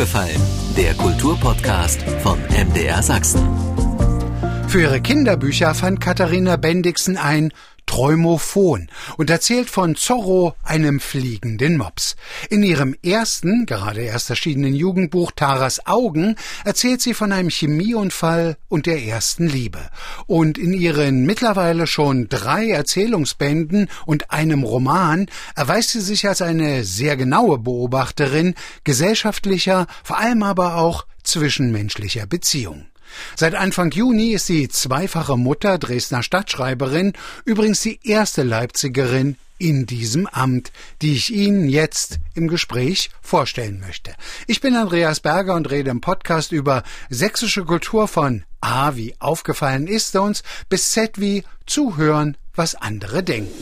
aufgefallen? Der Kulturpodcast von MDR Sachsen. Für ihre Kinderbücher fand Katharina Bendixen ein Träumophon und erzählt von Zorro, einem fliegenden Mops. In ihrem ersten, gerade erst erschienenen Jugendbuch Taras Augen erzählt sie von einem Chemieunfall und der ersten Liebe. Und in ihren mittlerweile schon drei Erzählungsbänden und einem Roman erweist sie sich als eine sehr genaue Beobachterin gesellschaftlicher, vor allem aber auch zwischenmenschlicher Beziehungen. Seit Anfang Juni ist sie zweifache Mutter, Dresdner Stadtschreiberin, übrigens die erste Leipzigerin in diesem Amt, die ich Ihnen jetzt im Gespräch vorstellen möchte. Ich bin Andreas Berger und rede im Podcast über sächsische Kultur von A wie aufgefallen ist uns bis Z wie zuhören, was andere denken.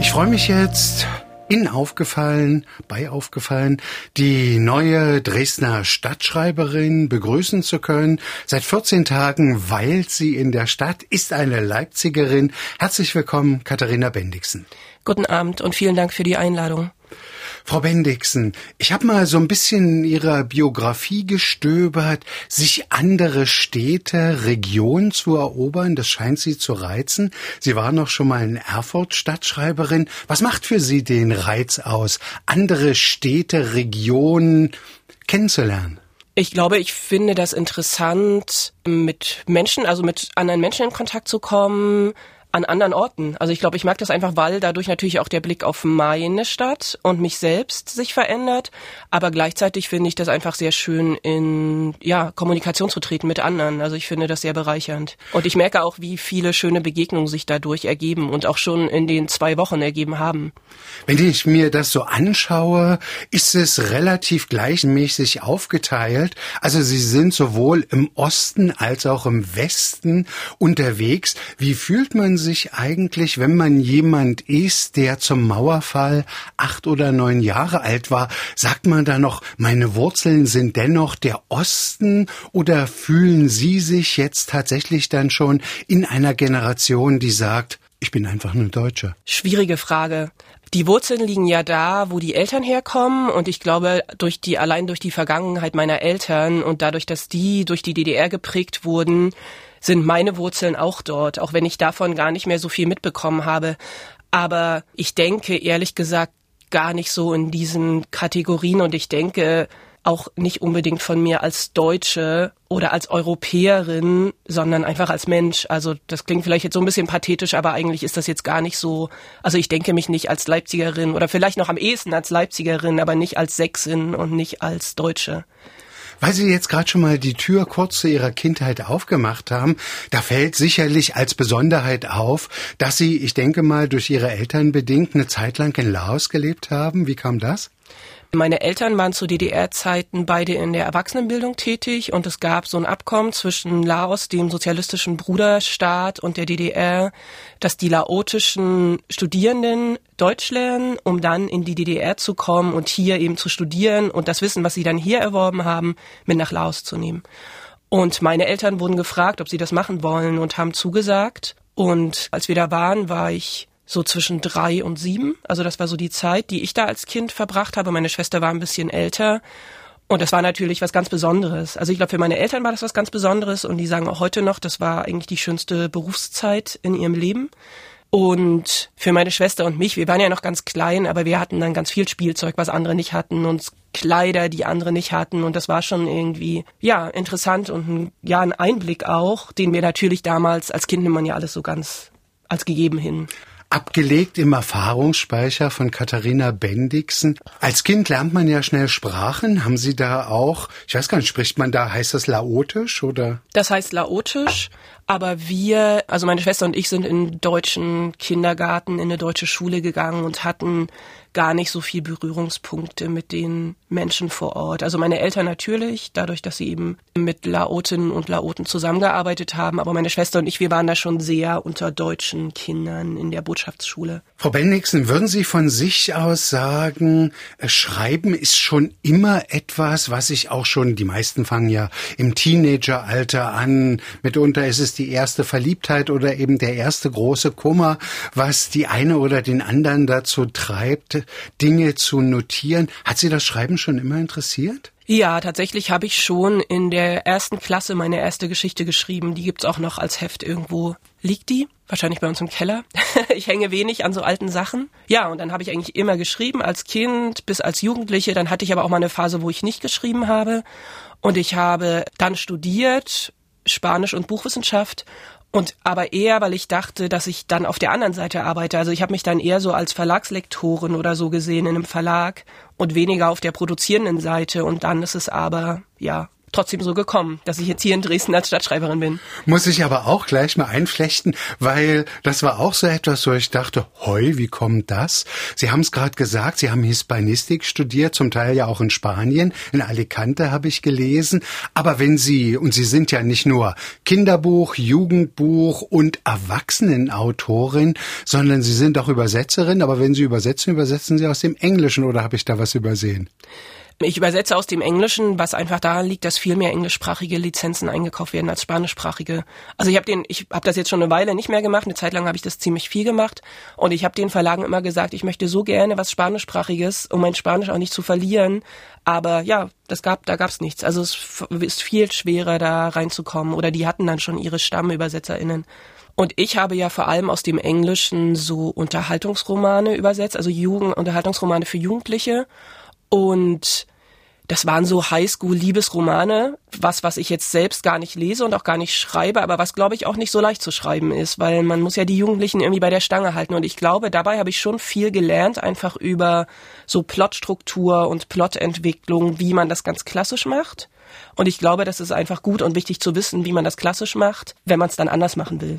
Ich freue mich jetzt in aufgefallen, bei aufgefallen, die neue Dresdner Stadtschreiberin begrüßen zu können. Seit 14 Tagen weilt sie in der Stadt, ist eine Leipzigerin. Herzlich willkommen, Katharina Bendixen. Guten Abend und vielen Dank für die Einladung. Frau Bendixen, ich habe mal so ein bisschen in Ihrer Biografie gestöbert, sich andere Städte, Regionen zu erobern, das scheint Sie zu reizen. Sie waren noch schon mal in Erfurt Stadtschreiberin. Was macht für Sie den Reiz aus, andere Städte, Regionen kennenzulernen? Ich glaube, ich finde das interessant, mit Menschen, also mit anderen Menschen in Kontakt zu kommen, an anderen Orten. Also ich glaube, ich mag das einfach, weil dadurch natürlich auch der Blick auf meine Stadt und mich selbst sich verändert. Aber gleichzeitig finde ich das einfach sehr schön, in ja, Kommunikation zu treten mit anderen. Also ich finde das sehr bereichernd. Und ich merke auch, wie viele schöne Begegnungen sich dadurch ergeben und auch schon in den zwei Wochen ergeben haben. Wenn ich mir das so anschaue, ist es relativ gleichmäßig aufgeteilt. Also Sie sind sowohl im Osten als auch im Westen unterwegs. Wie fühlt man sich eigentlich, wenn man jemand ist, der zum Mauerfall acht oder neun Jahre alt war, sagt man da noch, meine Wurzeln sind dennoch der Osten oder fühlen Sie sich jetzt tatsächlich dann schon in einer Generation, die sagt, ich bin einfach nur Deutscher? Schwierige Frage. Die Wurzeln liegen ja da, wo die Eltern herkommen und ich glaube, durch die, allein durch die Vergangenheit meiner Eltern und dadurch, dass die durch die DDR geprägt wurden, sind meine Wurzeln auch dort, auch wenn ich davon gar nicht mehr so viel mitbekommen habe. Aber ich denke ehrlich gesagt gar nicht so in diesen Kategorien und ich denke auch nicht unbedingt von mir als Deutsche oder als Europäerin, sondern einfach als Mensch. Also das klingt vielleicht jetzt so ein bisschen pathetisch, aber eigentlich ist das jetzt gar nicht so. Also ich denke mich nicht als Leipzigerin oder vielleicht noch am ehesten als Leipzigerin, aber nicht als Sächsin und nicht als Deutsche. Weil Sie jetzt gerade schon mal die Tür kurz zu Ihrer Kindheit aufgemacht haben, da fällt sicherlich als Besonderheit auf, dass Sie, ich denke mal, durch Ihre Eltern bedingt eine Zeit lang in Laos gelebt haben. Wie kam das? Meine Eltern waren zu DDR-Zeiten beide in der Erwachsenenbildung tätig und es gab so ein Abkommen zwischen Laos, dem sozialistischen Bruderstaat und der DDR, dass die laotischen Studierenden Deutsch lernen, um dann in die DDR zu kommen und hier eben zu studieren und das Wissen, was sie dann hier erworben haben, mit nach Laos zu nehmen. Und meine Eltern wurden gefragt, ob sie das machen wollen und haben zugesagt. Und als wir da waren, war ich so zwischen drei und sieben. Also das war so die Zeit, die ich da als Kind verbracht habe. Meine Schwester war ein bisschen älter. Und das war natürlich was ganz Besonderes. Also ich glaube, für meine Eltern war das was ganz Besonderes und die sagen auch heute noch, das war eigentlich die schönste Berufszeit in ihrem Leben. Und für meine Schwester und mich, wir waren ja noch ganz klein, aber wir hatten dann ganz viel Spielzeug, was andere nicht hatten und Kleider, die andere nicht hatten. Und das war schon irgendwie, ja, interessant und ein, ja, ein Einblick auch, den wir natürlich damals, als Kind nimmt man ja alles so ganz als gegeben hin abgelegt im Erfahrungsspeicher von Katharina Bendixen. Als Kind lernt man ja schnell Sprachen. Haben Sie da auch, ich weiß gar nicht, spricht man da, heißt das Laotisch oder? Das heißt Laotisch, aber wir, also meine Schwester und ich sind in deutschen Kindergarten, in eine deutsche Schule gegangen und hatten gar nicht so viel Berührungspunkte mit den Menschen vor Ort. Also meine Eltern natürlich, dadurch, dass sie eben mit Laotinnen und Laoten zusammengearbeitet haben, aber meine Schwester und ich, wir waren da schon sehr unter deutschen Kindern in der Botschaftsschule. Frau Bendixen, würden Sie von sich aus sagen, äh, Schreiben ist schon immer etwas, was ich auch schon, die meisten fangen ja im Teenageralter an, mitunter ist es die die erste Verliebtheit oder eben der erste große Kummer, was die eine oder den anderen dazu treibt, Dinge zu notieren. Hat Sie das Schreiben schon immer interessiert? Ja, tatsächlich habe ich schon in der ersten Klasse meine erste Geschichte geschrieben. Die gibt's auch noch als Heft irgendwo. Liegt die? Wahrscheinlich bei uns im Keller. ich hänge wenig an so alten Sachen. Ja, und dann habe ich eigentlich immer geschrieben, als Kind bis als Jugendliche. Dann hatte ich aber auch mal eine Phase, wo ich nicht geschrieben habe. Und ich habe dann studiert, Spanisch und Buchwissenschaft und aber eher, weil ich dachte, dass ich dann auf der anderen Seite arbeite. Also ich habe mich dann eher so als Verlagslektorin oder so gesehen in einem Verlag und weniger auf der produzierenden Seite. Und dann ist es aber, ja, trotzdem so gekommen, dass ich jetzt hier in Dresden als Stadtschreiberin bin. Muss ich aber auch gleich mal einflechten, weil das war auch so etwas, wo ich dachte, hoi, wie kommt das? Sie haben es gerade gesagt, Sie haben Hispanistik studiert, zum Teil ja auch in Spanien, in Alicante habe ich gelesen. Aber wenn Sie, und Sie sind ja nicht nur Kinderbuch, Jugendbuch und Erwachsenenautorin, sondern Sie sind auch Übersetzerin, aber wenn Sie übersetzen, übersetzen Sie aus dem Englischen oder habe ich da was übersehen? Ich übersetze aus dem Englischen, was einfach daran liegt, dass viel mehr englischsprachige Lizenzen eingekauft werden als spanischsprachige. Also ich habe den, ich habe das jetzt schon eine Weile nicht mehr gemacht. Eine Zeit lang habe ich das ziemlich viel gemacht und ich habe den Verlagen immer gesagt, ich möchte so gerne was spanischsprachiges, um mein Spanisch auch nicht zu verlieren. Aber ja, das gab, da gab's nichts. Also es ist viel schwerer da reinzukommen. Oder die hatten dann schon ihre StammübersetzerInnen. Und ich habe ja vor allem aus dem Englischen so Unterhaltungsromane übersetzt, also Jugend, Unterhaltungsromane für Jugendliche. Und das waren so Highschool-Liebesromane, was, was ich jetzt selbst gar nicht lese und auch gar nicht schreibe, aber was, glaube ich, auch nicht so leicht zu schreiben ist, weil man muss ja die Jugendlichen irgendwie bei der Stange halten. Und ich glaube, dabei habe ich schon viel gelernt, einfach über so Plotstruktur und Plotentwicklung, wie man das ganz klassisch macht. Und ich glaube, das ist einfach gut und wichtig zu wissen, wie man das klassisch macht, wenn man es dann anders machen will.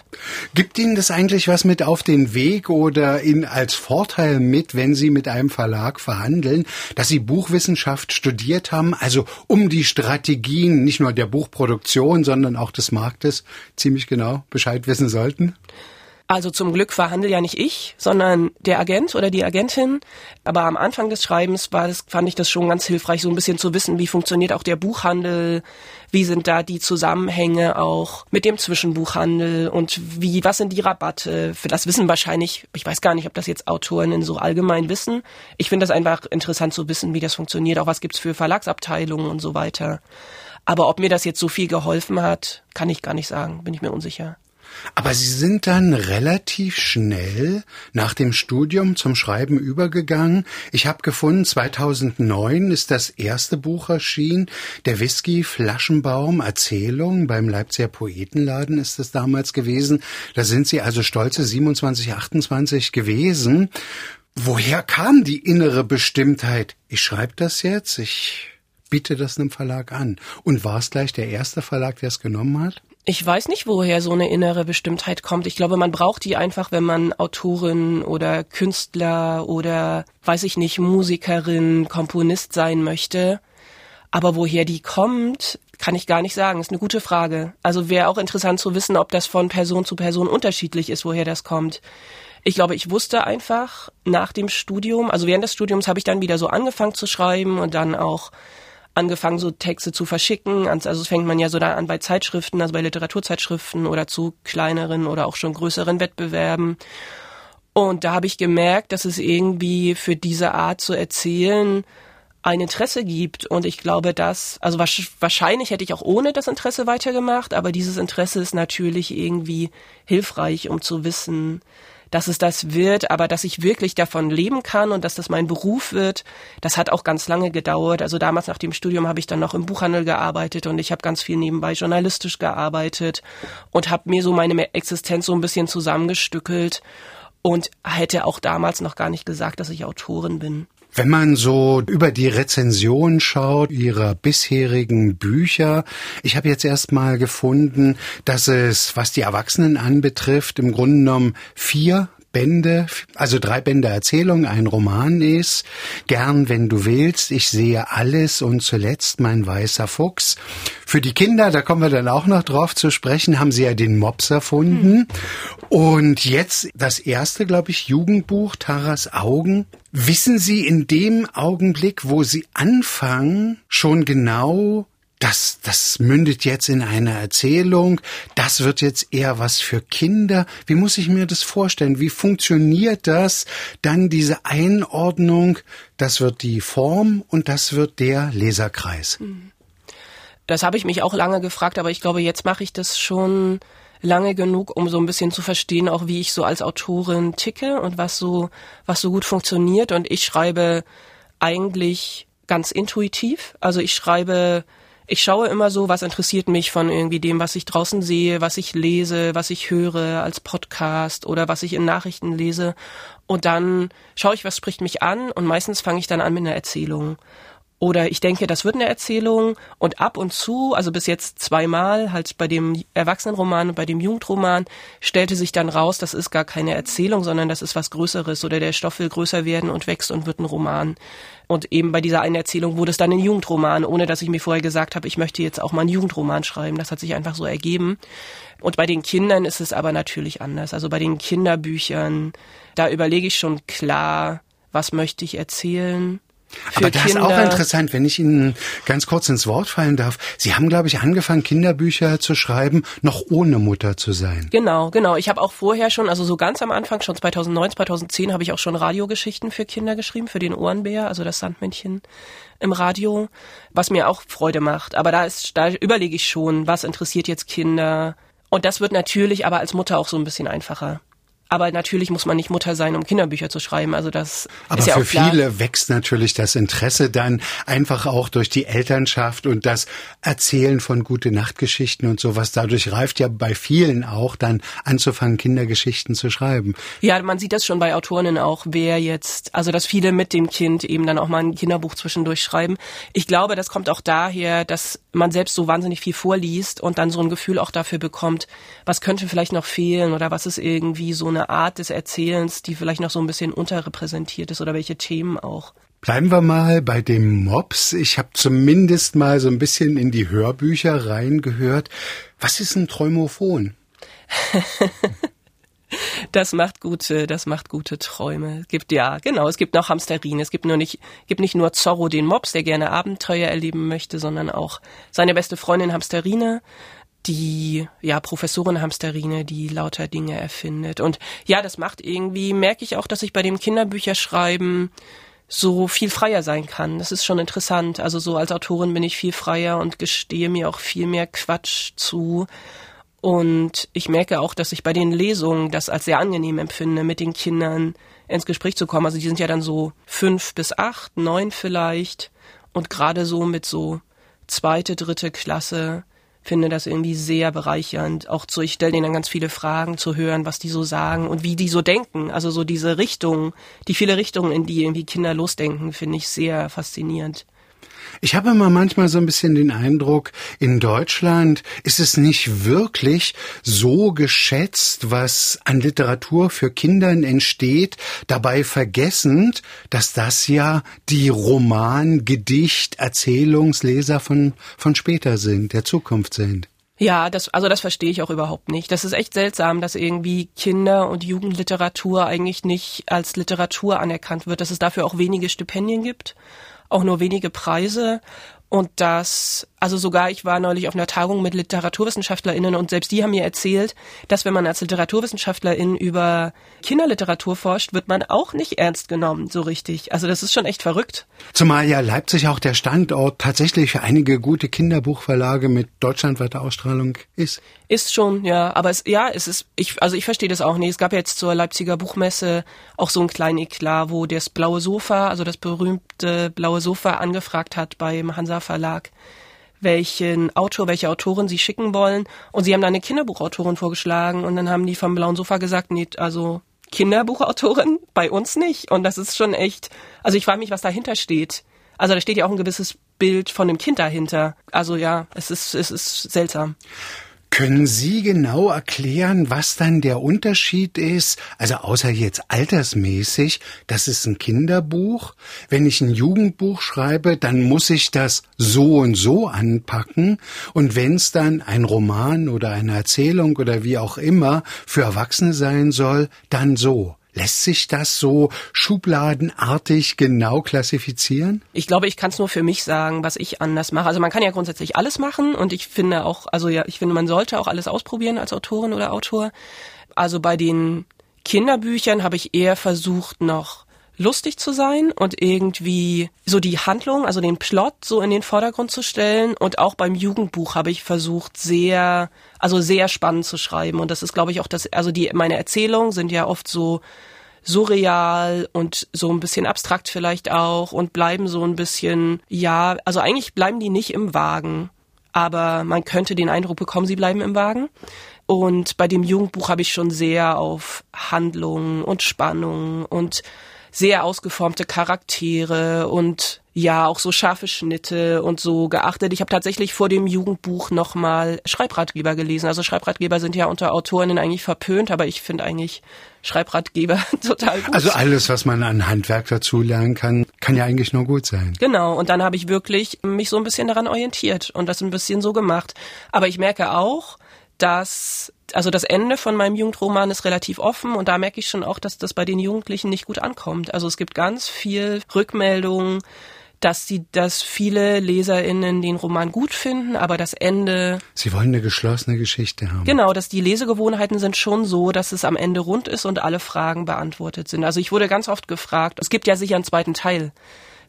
Gibt Ihnen das eigentlich was mit auf den Weg oder in als Vorteil mit, wenn Sie mit einem Verlag verhandeln, dass Sie Buchwissenschaft studiert haben, also um die Strategien nicht nur der Buchproduktion, sondern auch des Marktes ziemlich genau Bescheid wissen sollten? Also zum Glück verhandle ja nicht ich, sondern der Agent oder die Agentin. Aber am Anfang des Schreibens war das, fand ich das schon ganz hilfreich, so ein bisschen zu wissen, wie funktioniert auch der Buchhandel, wie sind da die Zusammenhänge auch mit dem Zwischenbuchhandel und wie, was sind die Rabatte? Für das wissen wahrscheinlich, ich weiß gar nicht, ob das jetzt Autorinnen so allgemein wissen. Ich finde das einfach interessant zu wissen, wie das funktioniert, auch was gibt's für Verlagsabteilungen und so weiter. Aber ob mir das jetzt so viel geholfen hat, kann ich gar nicht sagen, bin ich mir unsicher. Aber Sie sind dann relativ schnell nach dem Studium zum Schreiben übergegangen. Ich habe gefunden, 2009 ist das erste Buch erschienen, der Whisky Flaschenbaum Erzählung beim Leipziger Poetenladen ist es damals gewesen. Da sind Sie also stolze 27, 28 gewesen. Woher kam die innere Bestimmtheit? Ich schreibe das jetzt, ich biete das einem Verlag an. Und war es gleich der erste Verlag, der es genommen hat? Ich weiß nicht, woher so eine innere Bestimmtheit kommt. Ich glaube, man braucht die einfach, wenn man Autorin oder Künstler oder, weiß ich nicht, Musikerin, Komponist sein möchte. Aber woher die kommt, kann ich gar nicht sagen. ist eine gute Frage. Also wäre auch interessant zu wissen, ob das von Person zu Person unterschiedlich ist, woher das kommt. Ich glaube, ich wusste einfach nach dem Studium, also während des Studiums habe ich dann wieder so angefangen zu schreiben und dann auch angefangen, so Texte zu verschicken. Also fängt man ja so da an bei Zeitschriften, also bei Literaturzeitschriften oder zu kleineren oder auch schon größeren Wettbewerben. Und da habe ich gemerkt, dass es irgendwie für diese Art zu erzählen ein Interesse gibt. Und ich glaube, dass, also wahrscheinlich hätte ich auch ohne das Interesse weitergemacht, aber dieses Interesse ist natürlich irgendwie hilfreich, um zu wissen, dass es das wird, aber dass ich wirklich davon leben kann und dass das mein Beruf wird, das hat auch ganz lange gedauert. Also damals nach dem Studium habe ich dann noch im Buchhandel gearbeitet und ich habe ganz viel nebenbei journalistisch gearbeitet und habe mir so meine Existenz so ein bisschen zusammengestückelt und hätte auch damals noch gar nicht gesagt, dass ich Autorin bin. Wenn man so über die Rezension schaut, ihrer bisherigen Bücher, ich habe jetzt erst mal gefunden, dass es, was die Erwachsenen anbetrifft, im Grunde genommen vier Bände, also drei Bände Erzählung, ein Roman ist. Gern, wenn du willst, ich sehe alles und zuletzt mein weißer Fuchs. Für die Kinder, da kommen wir dann auch noch drauf zu sprechen, haben sie ja den Mops erfunden. Und jetzt das erste, glaube ich, Jugendbuch, Taras Augen. Wissen Sie in dem Augenblick, wo Sie anfangen, schon genau, das, das mündet jetzt in eine Erzählung, das wird jetzt eher was für Kinder. Wie muss ich mir das vorstellen? Wie funktioniert das? Dann diese Einordnung, das wird die Form und das wird der Leserkreis. Das habe ich mich auch lange gefragt, aber ich glaube, jetzt mache ich das schon lange genug, um so ein bisschen zu verstehen, auch wie ich so als Autorin ticke und was so, was so gut funktioniert. Und ich schreibe eigentlich ganz intuitiv. Also ich schreibe, ich schaue immer so, was interessiert mich von irgendwie dem, was ich draußen sehe, was ich lese, was ich höre als Podcast oder was ich in Nachrichten lese. Und dann schaue ich, was spricht mich an und meistens fange ich dann an mit einer Erzählung. Oder ich denke, das wird eine Erzählung und ab und zu, also bis jetzt zweimal, halt bei dem Erwachsenenroman und bei dem Jugendroman, stellte sich dann raus, das ist gar keine Erzählung, sondern das ist was Größeres oder der Stoff will größer werden und wächst und wird ein Roman. Und eben bei dieser einen Erzählung wurde es dann ein Jugendroman, ohne dass ich mir vorher gesagt habe, ich möchte jetzt auch mal einen Jugendroman schreiben. Das hat sich einfach so ergeben. Und bei den Kindern ist es aber natürlich anders. Also bei den Kinderbüchern, da überlege ich schon klar, was möchte ich erzählen aber das Kinder. ist auch interessant, wenn ich Ihnen ganz kurz ins Wort fallen darf. Sie haben, glaube ich, angefangen, Kinderbücher zu schreiben, noch ohne Mutter zu sein. Genau, genau. Ich habe auch vorher schon, also so ganz am Anfang, schon 2009, 2010, habe ich auch schon Radiogeschichten für Kinder geschrieben, für den Ohrenbär, also das Sandmännchen im Radio, was mir auch Freude macht. Aber da ist, da überlege ich schon, was interessiert jetzt Kinder. Und das wird natürlich aber als Mutter auch so ein bisschen einfacher. Aber natürlich muss man nicht Mutter sein, um Kinderbücher zu schreiben. Also das Aber ist ja für viele wächst natürlich das Interesse dann einfach auch durch die Elternschaft und das Erzählen von gute Nachtgeschichten und sowas. Dadurch reift ja bei vielen auch dann anzufangen, Kindergeschichten zu schreiben. Ja, man sieht das schon bei Autorinnen auch, wer jetzt, also dass viele mit dem Kind eben dann auch mal ein Kinderbuch zwischendurch schreiben. Ich glaube, das kommt auch daher, dass man selbst so wahnsinnig viel vorliest und dann so ein Gefühl auch dafür bekommt, was könnte vielleicht noch fehlen oder was ist irgendwie so eine Art des Erzählens, die vielleicht noch so ein bisschen unterrepräsentiert ist oder welche Themen auch. Bleiben wir mal bei dem Mops. Ich habe zumindest mal so ein bisschen in die Hörbücher reingehört. Was ist ein Träumophon? das macht gute, das macht gute Träume. Es gibt ja, genau, es gibt noch Hamsterine. Es gibt nur nicht, gibt nicht nur Zorro den Mops, der gerne Abenteuer erleben möchte, sondern auch seine beste Freundin Hamsterine die ja Professorin Hamsterine, die lauter Dinge erfindet. Und ja, das macht irgendwie, merke ich auch, dass ich bei dem Kinderbücherschreiben so viel freier sein kann. Das ist schon interessant. Also so als Autorin bin ich viel freier und gestehe mir auch viel mehr Quatsch zu. Und ich merke auch, dass ich bei den Lesungen das als sehr angenehm empfinde, mit den Kindern ins Gespräch zu kommen. Also die sind ja dann so fünf bis acht, neun vielleicht. Und gerade so mit so zweite, dritte Klasse finde das irgendwie sehr bereichernd. Auch so, ich stelle denen dann ganz viele Fragen zu hören, was die so sagen und wie die so denken. Also so diese Richtung, die viele Richtungen, in die irgendwie Kinder losdenken, finde ich sehr faszinierend. Ich habe immer manchmal so ein bisschen den Eindruck, in Deutschland ist es nicht wirklich so geschätzt, was an Literatur für Kindern entsteht, dabei vergessend, dass das ja die Roman, Gedicht, Erzählungsleser von, von später sind, der Zukunft sind. Ja, das, also das verstehe ich auch überhaupt nicht. Das ist echt seltsam, dass irgendwie Kinder- und Jugendliteratur eigentlich nicht als Literatur anerkannt wird, dass es dafür auch wenige Stipendien gibt auch nur wenige Preise. Und das, also sogar ich war neulich auf einer Tagung mit LiteraturwissenschaftlerInnen und selbst die haben mir erzählt, dass wenn man als Literaturwissenschaftlerin über Kinderliteratur forscht, wird man auch nicht ernst genommen, so richtig. Also das ist schon echt verrückt. Zumal ja Leipzig auch der Standort tatsächlich für einige gute Kinderbuchverlage mit deutschlandweiter Ausstrahlung ist. Ist schon, ja. Aber es, ja, es ist, ich, also ich verstehe das auch nicht. Es gab jetzt zur Leipziger Buchmesse auch so einen kleinen Eklat, wo das blaue Sofa, also das berühmte blaue Sofa angefragt hat beim Hansa Verlag, welchen Autor, welche Autorin sie schicken wollen. Und sie haben da eine Kinderbuchautorin vorgeschlagen und dann haben die vom blauen Sofa gesagt, nee, also Kinderbuchautorin bei uns nicht. Und das ist schon echt, also ich frage mich, was dahinter steht. Also da steht ja auch ein gewisses Bild von dem Kind dahinter. Also ja, es ist, es ist seltsam. Können Sie genau erklären, was dann der Unterschied ist? Also außer jetzt altersmäßig, das ist ein Kinderbuch. Wenn ich ein Jugendbuch schreibe, dann muss ich das so und so anpacken. Und wenn es dann ein Roman oder eine Erzählung oder wie auch immer für Erwachsene sein soll, dann so. Lässt sich das so schubladenartig genau klassifizieren? Ich glaube, ich kann es nur für mich sagen, was ich anders mache. Also man kann ja grundsätzlich alles machen und ich finde auch, also ja, ich finde, man sollte auch alles ausprobieren als Autorin oder Autor. Also bei den Kinderbüchern habe ich eher versucht, noch lustig zu sein und irgendwie so die Handlung, also den Plot so in den Vordergrund zu stellen. Und auch beim Jugendbuch habe ich versucht, sehr, also sehr spannend zu schreiben. Und das ist, glaube ich, auch das, also die, meine Erzählungen sind ja oft so surreal und so ein bisschen abstrakt vielleicht auch und bleiben so ein bisschen, ja, also eigentlich bleiben die nicht im Wagen. Aber man könnte den Eindruck bekommen, sie bleiben im Wagen. Und bei dem Jugendbuch habe ich schon sehr auf Handlung und Spannung und sehr ausgeformte Charaktere und ja, auch so scharfe Schnitte und so geachtet. Ich habe tatsächlich vor dem Jugendbuch nochmal Schreibratgeber gelesen. Also Schreibratgeber sind ja unter Autorinnen eigentlich verpönt, aber ich finde eigentlich Schreibratgeber total gut. Also alles, was man an Handwerk dazu lernen kann, kann ja eigentlich nur gut sein. Genau, und dann habe ich wirklich mich so ein bisschen daran orientiert und das ein bisschen so gemacht. Aber ich merke auch, dass also das Ende von meinem Jugendroman ist relativ offen und da merke ich schon auch, dass das bei den Jugendlichen nicht gut ankommt. Also es gibt ganz viel Rückmeldungen, dass sie, dass viele LeserInnen den Roman gut finden, aber das Ende. Sie wollen eine geschlossene Geschichte haben. Genau, dass die Lesegewohnheiten sind schon so, dass es am Ende rund ist und alle Fragen beantwortet sind. Also ich wurde ganz oft gefragt, es gibt ja sicher einen zweiten Teil.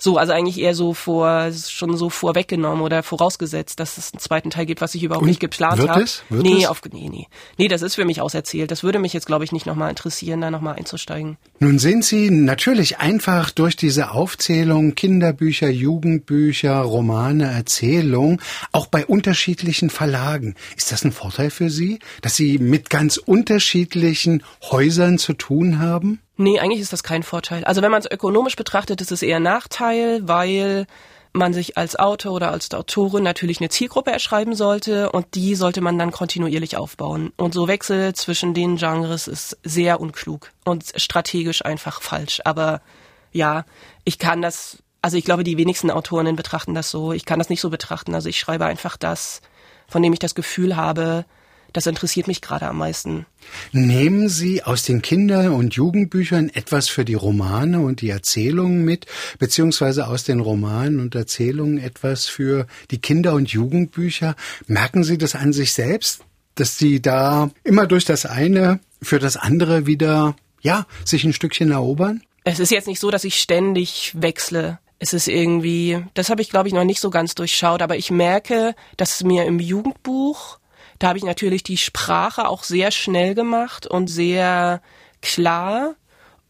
So, also eigentlich eher so vor, schon so vorweggenommen oder vorausgesetzt, dass es einen zweiten Teil gibt, was ich überhaupt Und nicht geplant habe. Wird es? Wird nee, es? auf, nee, nee. Nee, das ist für mich auserzählt. Das würde mich jetzt, glaube ich, nicht nochmal interessieren, da nochmal einzusteigen. Nun sind Sie natürlich einfach durch diese Aufzählung Kinderbücher, Jugendbücher, Romane, Erzählungen auch bei unterschiedlichen Verlagen. Ist das ein Vorteil für Sie, dass Sie mit ganz unterschiedlichen Häusern zu tun haben? Nee, eigentlich ist das kein Vorteil. Also wenn man es ökonomisch betrachtet, ist es eher Nachteil, weil man sich als Autor oder als Autorin natürlich eine Zielgruppe erschreiben sollte und die sollte man dann kontinuierlich aufbauen. Und so Wechsel zwischen den Genres ist sehr unklug und strategisch einfach falsch. Aber ja, ich kann das, also ich glaube, die wenigsten Autorinnen betrachten das so. Ich kann das nicht so betrachten. Also ich schreibe einfach das, von dem ich das Gefühl habe, das interessiert mich gerade am meisten. Nehmen Sie aus den Kinder- und Jugendbüchern etwas für die Romane und die Erzählungen mit, beziehungsweise aus den Romanen und Erzählungen etwas für die Kinder- und Jugendbücher? Merken Sie das an sich selbst, dass Sie da immer durch das eine für das andere wieder, ja, sich ein Stückchen erobern? Es ist jetzt nicht so, dass ich ständig wechsle. Es ist irgendwie, das habe ich glaube ich noch nicht so ganz durchschaut, aber ich merke, dass mir im Jugendbuch da habe ich natürlich die Sprache auch sehr schnell gemacht und sehr klar.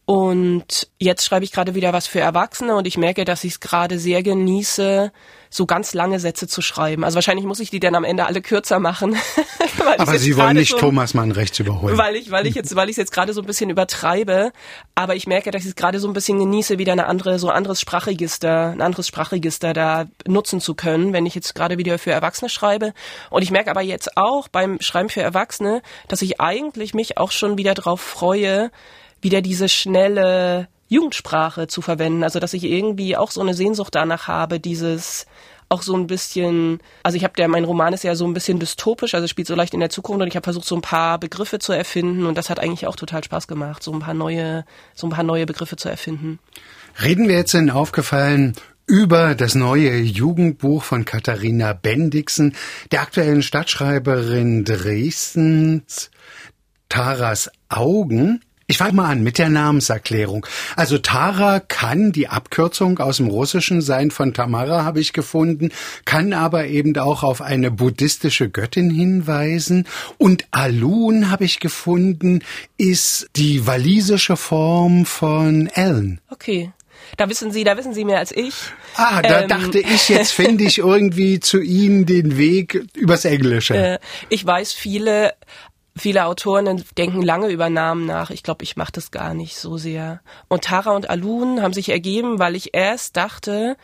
Und jetzt schreibe ich gerade wieder was für Erwachsene und ich merke, dass ich es gerade sehr genieße, so ganz lange Sätze zu schreiben. Also wahrscheinlich muss ich die dann am Ende alle kürzer machen. Aber Sie wollen nicht so, Thomas Mann rechts überholen. Weil ich, weil ich jetzt, weil ich es jetzt gerade so ein bisschen übertreibe. Aber ich merke, dass ich es gerade so ein bisschen genieße, wieder eine andere, so ein anderes Sprachregister, ein anderes Sprachregister da nutzen zu können, wenn ich jetzt gerade wieder für Erwachsene schreibe. Und ich merke aber jetzt auch beim Schreiben für Erwachsene, dass ich eigentlich mich auch schon wieder drauf freue, wieder diese schnelle Jugendsprache zu verwenden. Also dass ich irgendwie auch so eine Sehnsucht danach habe, dieses auch so ein bisschen, also ich habe der, mein Roman ist ja so ein bisschen dystopisch, also spielt so leicht in der Zukunft und ich habe versucht, so ein paar Begriffe zu erfinden und das hat eigentlich auch total Spaß gemacht, so ein paar neue, so ein paar neue Begriffe zu erfinden. Reden wir jetzt in aufgefallen über das neue Jugendbuch von Katharina Bendixen, der aktuellen Stadtschreiberin Dresdens, Taras Augen. Ich fange mal an mit der Namenserklärung. Also Tara kann die Abkürzung aus dem Russischen sein von Tamara, habe ich gefunden, kann aber eben auch auf eine buddhistische Göttin hinweisen. Und Alun, habe ich gefunden, ist die walisische Form von Ellen. Okay. Da wissen Sie, da wissen Sie mehr als ich. Ah, da ähm, dachte ich, jetzt finde ich irgendwie zu Ihnen den Weg übers Englische. Äh, ich weiß viele Viele Autoren denken lange über Namen nach. Ich glaube, ich mache das gar nicht so sehr. Und Tara und Alun haben sich ergeben, weil ich erst dachte,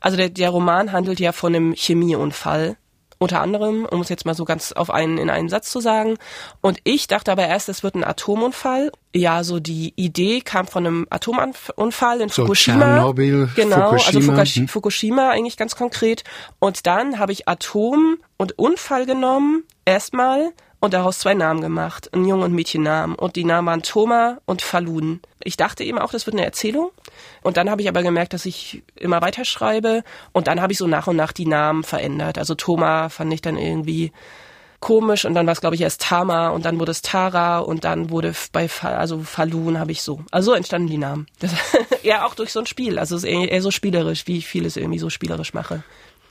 also der, der Roman handelt ja von einem Chemieunfall. Unter anderem, um es jetzt mal so ganz auf einen, in einen Satz zu sagen. Und ich dachte aber erst, es wird ein Atomunfall. Ja, so die Idee kam von einem Atomunfall in so Fukushima. Tschernobyl, genau, Fukushima. also Fukushima, hm. Fukushima eigentlich ganz konkret. Und dann habe ich Atom und Unfall genommen, erstmal und daraus zwei Namen gemacht, einen Jungen- und Mädchennamen. Und die Namen waren Thoma und Falun. Ich dachte eben auch, das wird eine Erzählung. Und dann habe ich aber gemerkt, dass ich immer weiter schreibe. Und dann habe ich so nach und nach die Namen verändert. Also Thoma fand ich dann irgendwie komisch und dann war es glaube ich erst Tama und dann wurde es Tara und dann wurde bei Fa also Falun habe ich so. Also so entstanden die Namen. Das, ja, auch durch so ein Spiel. Also es ist eher, eher so spielerisch, wie ich vieles irgendwie so spielerisch mache.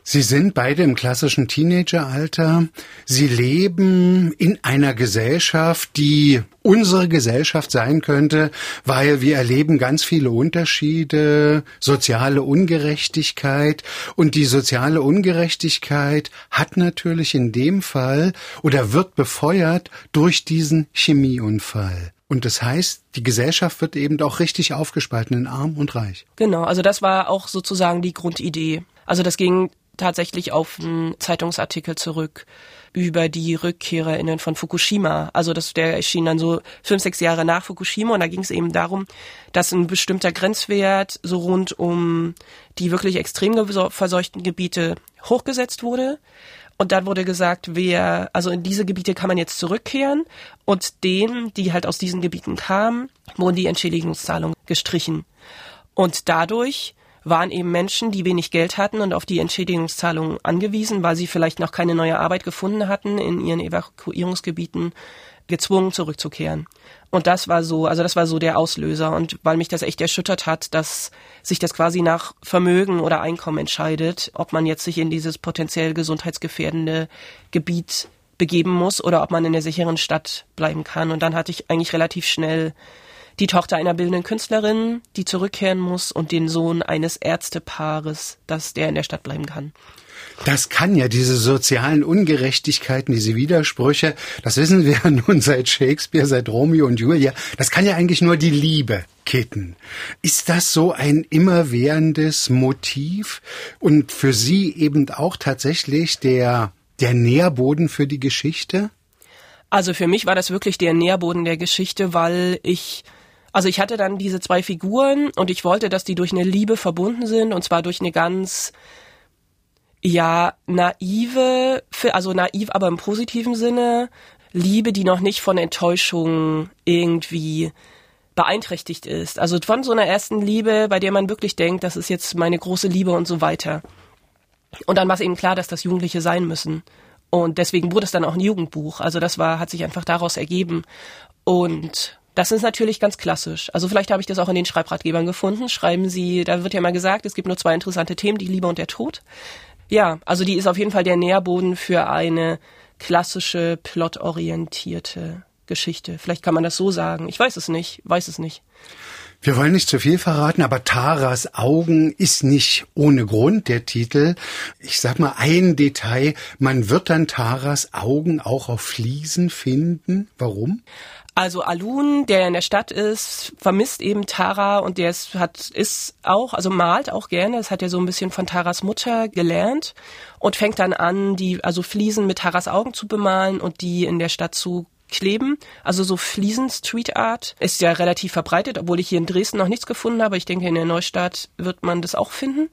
Sie sind beide im klassischen Teenageralter. Sie leben in einer Gesellschaft, die unsere Gesellschaft sein könnte, weil wir erleben ganz viele Unterschiede, soziale Ungerechtigkeit und die soziale Ungerechtigkeit hat natürlich in dem Fall oder wird befeuert durch diesen Chemieunfall. Und das heißt, die Gesellschaft wird eben auch richtig aufgespalten in arm und reich. Genau, also das war auch sozusagen die Grundidee. Also das ging tatsächlich auf einen Zeitungsartikel zurück über die RückkehrerInnen von Fukushima. Also das, der erschien dann so fünf, sechs Jahre nach Fukushima und da ging es eben darum, dass ein bestimmter Grenzwert so rund um die wirklich extrem verseuchten Gebiete hochgesetzt wurde. Und dann wurde gesagt, wer, also in diese Gebiete kann man jetzt zurückkehren und denen, die halt aus diesen Gebieten kamen, wurden die Entschädigungszahlungen gestrichen. Und dadurch waren eben Menschen, die wenig Geld hatten und auf die Entschädigungszahlungen angewiesen, weil sie vielleicht noch keine neue Arbeit gefunden hatten in ihren Evakuierungsgebieten, gezwungen zurückzukehren. Und das war so, also das war so der Auslöser. Und weil mich das echt erschüttert hat, dass sich das quasi nach Vermögen oder Einkommen entscheidet, ob man jetzt sich in dieses potenziell gesundheitsgefährdende Gebiet begeben muss oder ob man in der sicheren Stadt bleiben kann. Und dann hatte ich eigentlich relativ schnell die Tochter einer bildenden Künstlerin, die zurückkehren muss, und den Sohn eines Ärztepaares, dass der in der Stadt bleiben kann. Das kann ja diese sozialen Ungerechtigkeiten, diese Widersprüche, das wissen wir nun seit Shakespeare, seit Romeo und Julia, das kann ja eigentlich nur die Liebe kitten. Ist das so ein immerwährendes Motiv und für Sie eben auch tatsächlich der, der Nährboden für die Geschichte? Also für mich war das wirklich der Nährboden der Geschichte, weil ich also ich hatte dann diese zwei Figuren und ich wollte, dass die durch eine Liebe verbunden sind und zwar durch eine ganz ja naive, also naiv, aber im positiven Sinne Liebe, die noch nicht von Enttäuschung irgendwie beeinträchtigt ist. Also von so einer ersten Liebe, bei der man wirklich denkt, das ist jetzt meine große Liebe und so weiter. Und dann war es eben klar, dass das Jugendliche sein müssen. Und deswegen wurde es dann auch ein Jugendbuch. Also das war, hat sich einfach daraus ergeben. Und das ist natürlich ganz klassisch. Also vielleicht habe ich das auch in den Schreibratgebern gefunden. Schreiben Sie, da wird ja mal gesagt, es gibt nur zwei interessante Themen, die Liebe und der Tod. Ja, also die ist auf jeden Fall der Nährboden für eine klassische, plotorientierte Geschichte. Vielleicht kann man das so sagen. Ich weiß es nicht, weiß es nicht. Wir wollen nicht zu viel verraten, aber Taras Augen ist nicht ohne Grund der Titel. Ich sag mal ein Detail. Man wird dann Taras Augen auch auf Fliesen finden. Warum? Also Alun, der in der Stadt ist, vermisst eben Tara und der ist, hat, ist auch, also malt auch gerne. Das hat er so ein bisschen von Taras Mutter gelernt und fängt dann an, die, also Fliesen mit Taras Augen zu bemalen und die in der Stadt zu kleben. Also so Fliesen Street Art ist ja relativ verbreitet, obwohl ich hier in Dresden noch nichts gefunden habe. Ich denke, in der Neustadt wird man das auch finden.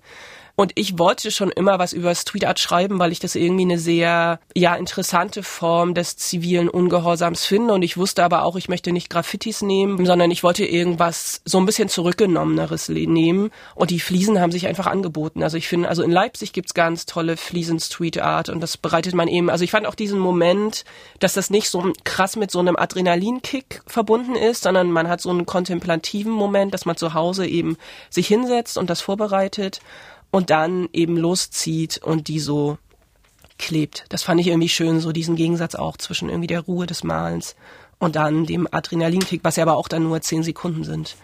Und ich wollte schon immer was über Street Art schreiben, weil ich das irgendwie eine sehr, ja, interessante Form des zivilen Ungehorsams finde. Und ich wusste aber auch, ich möchte nicht Graffitis nehmen, sondern ich wollte irgendwas so ein bisschen zurückgenommeneres nehmen. Und die Fliesen haben sich einfach angeboten. Also ich finde, also in Leipzig gibt's ganz tolle Fliesen Street Art und das bereitet man eben, also ich fand auch diesen Moment, dass das nicht so krass mit so einem Adrenalinkick verbunden ist, sondern man hat so einen kontemplativen Moment, dass man zu Hause eben sich hinsetzt und das vorbereitet und dann eben loszieht und die so klebt. Das fand ich irgendwie schön, so diesen Gegensatz auch zwischen irgendwie der Ruhe des Malens und dann dem Adrenalinkick, was ja aber auch dann nur zehn Sekunden sind.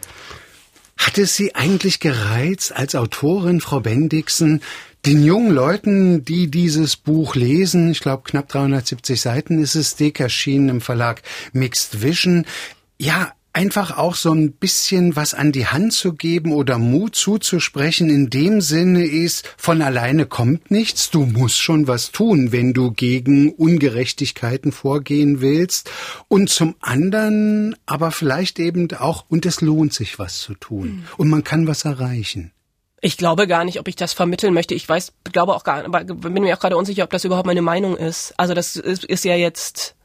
Hat es Sie eigentlich gereizt, als Autorin, Frau Bendixen, den jungen Leuten, die dieses Buch lesen, ich glaube knapp 370 Seiten ist es, dick erschienen im Verlag Mixed Vision, ja, einfach auch so ein bisschen was an die Hand zu geben oder Mut zuzusprechen in dem Sinne ist, von alleine kommt nichts, du musst schon was tun, wenn du gegen Ungerechtigkeiten vorgehen willst und zum anderen aber vielleicht eben auch, und es lohnt sich was zu tun mhm. und man kann was erreichen. Ich glaube gar nicht, ob ich das vermitteln möchte. Ich weiß, glaube auch gar, aber bin mir auch gerade unsicher, ob das überhaupt meine Meinung ist. Also das ist, ist ja jetzt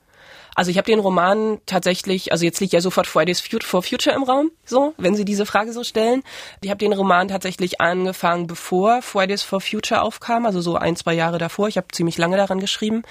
Also ich habe den Roman tatsächlich, also jetzt liegt ja sofort Fridays for Future im Raum, so, wenn Sie diese Frage so stellen. Ich habe den Roman tatsächlich angefangen, bevor Fridays for Future aufkam, also so ein, zwei Jahre davor. Ich habe ziemlich lange daran geschrieben.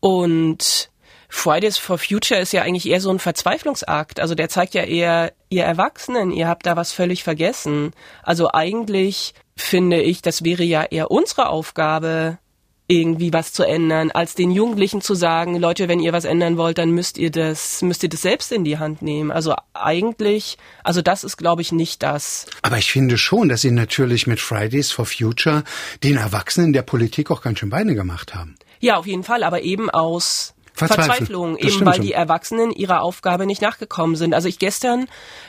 Und Fridays for Future ist ja eigentlich eher so ein Verzweiflungsakt. Also der zeigt ja eher, ihr Erwachsenen, ihr habt da was völlig vergessen. Also eigentlich finde ich, das wäre ja eher unsere Aufgabe, irgendwie was zu ändern, als den Jugendlichen zu sagen, Leute, wenn ihr was ändern wollt, dann müsst ihr das, müsst ihr das selbst in die Hand nehmen. Also eigentlich, also das ist, glaube ich, nicht das. Aber ich finde schon, dass sie natürlich mit Fridays for Future den Erwachsenen der Politik auch ganz schön Beine gemacht haben. Ja, auf jeden Fall, aber eben aus Verzweiflung, eben weil schon. die Erwachsenen ihrer Aufgabe nicht nachgekommen sind. Also ich gestern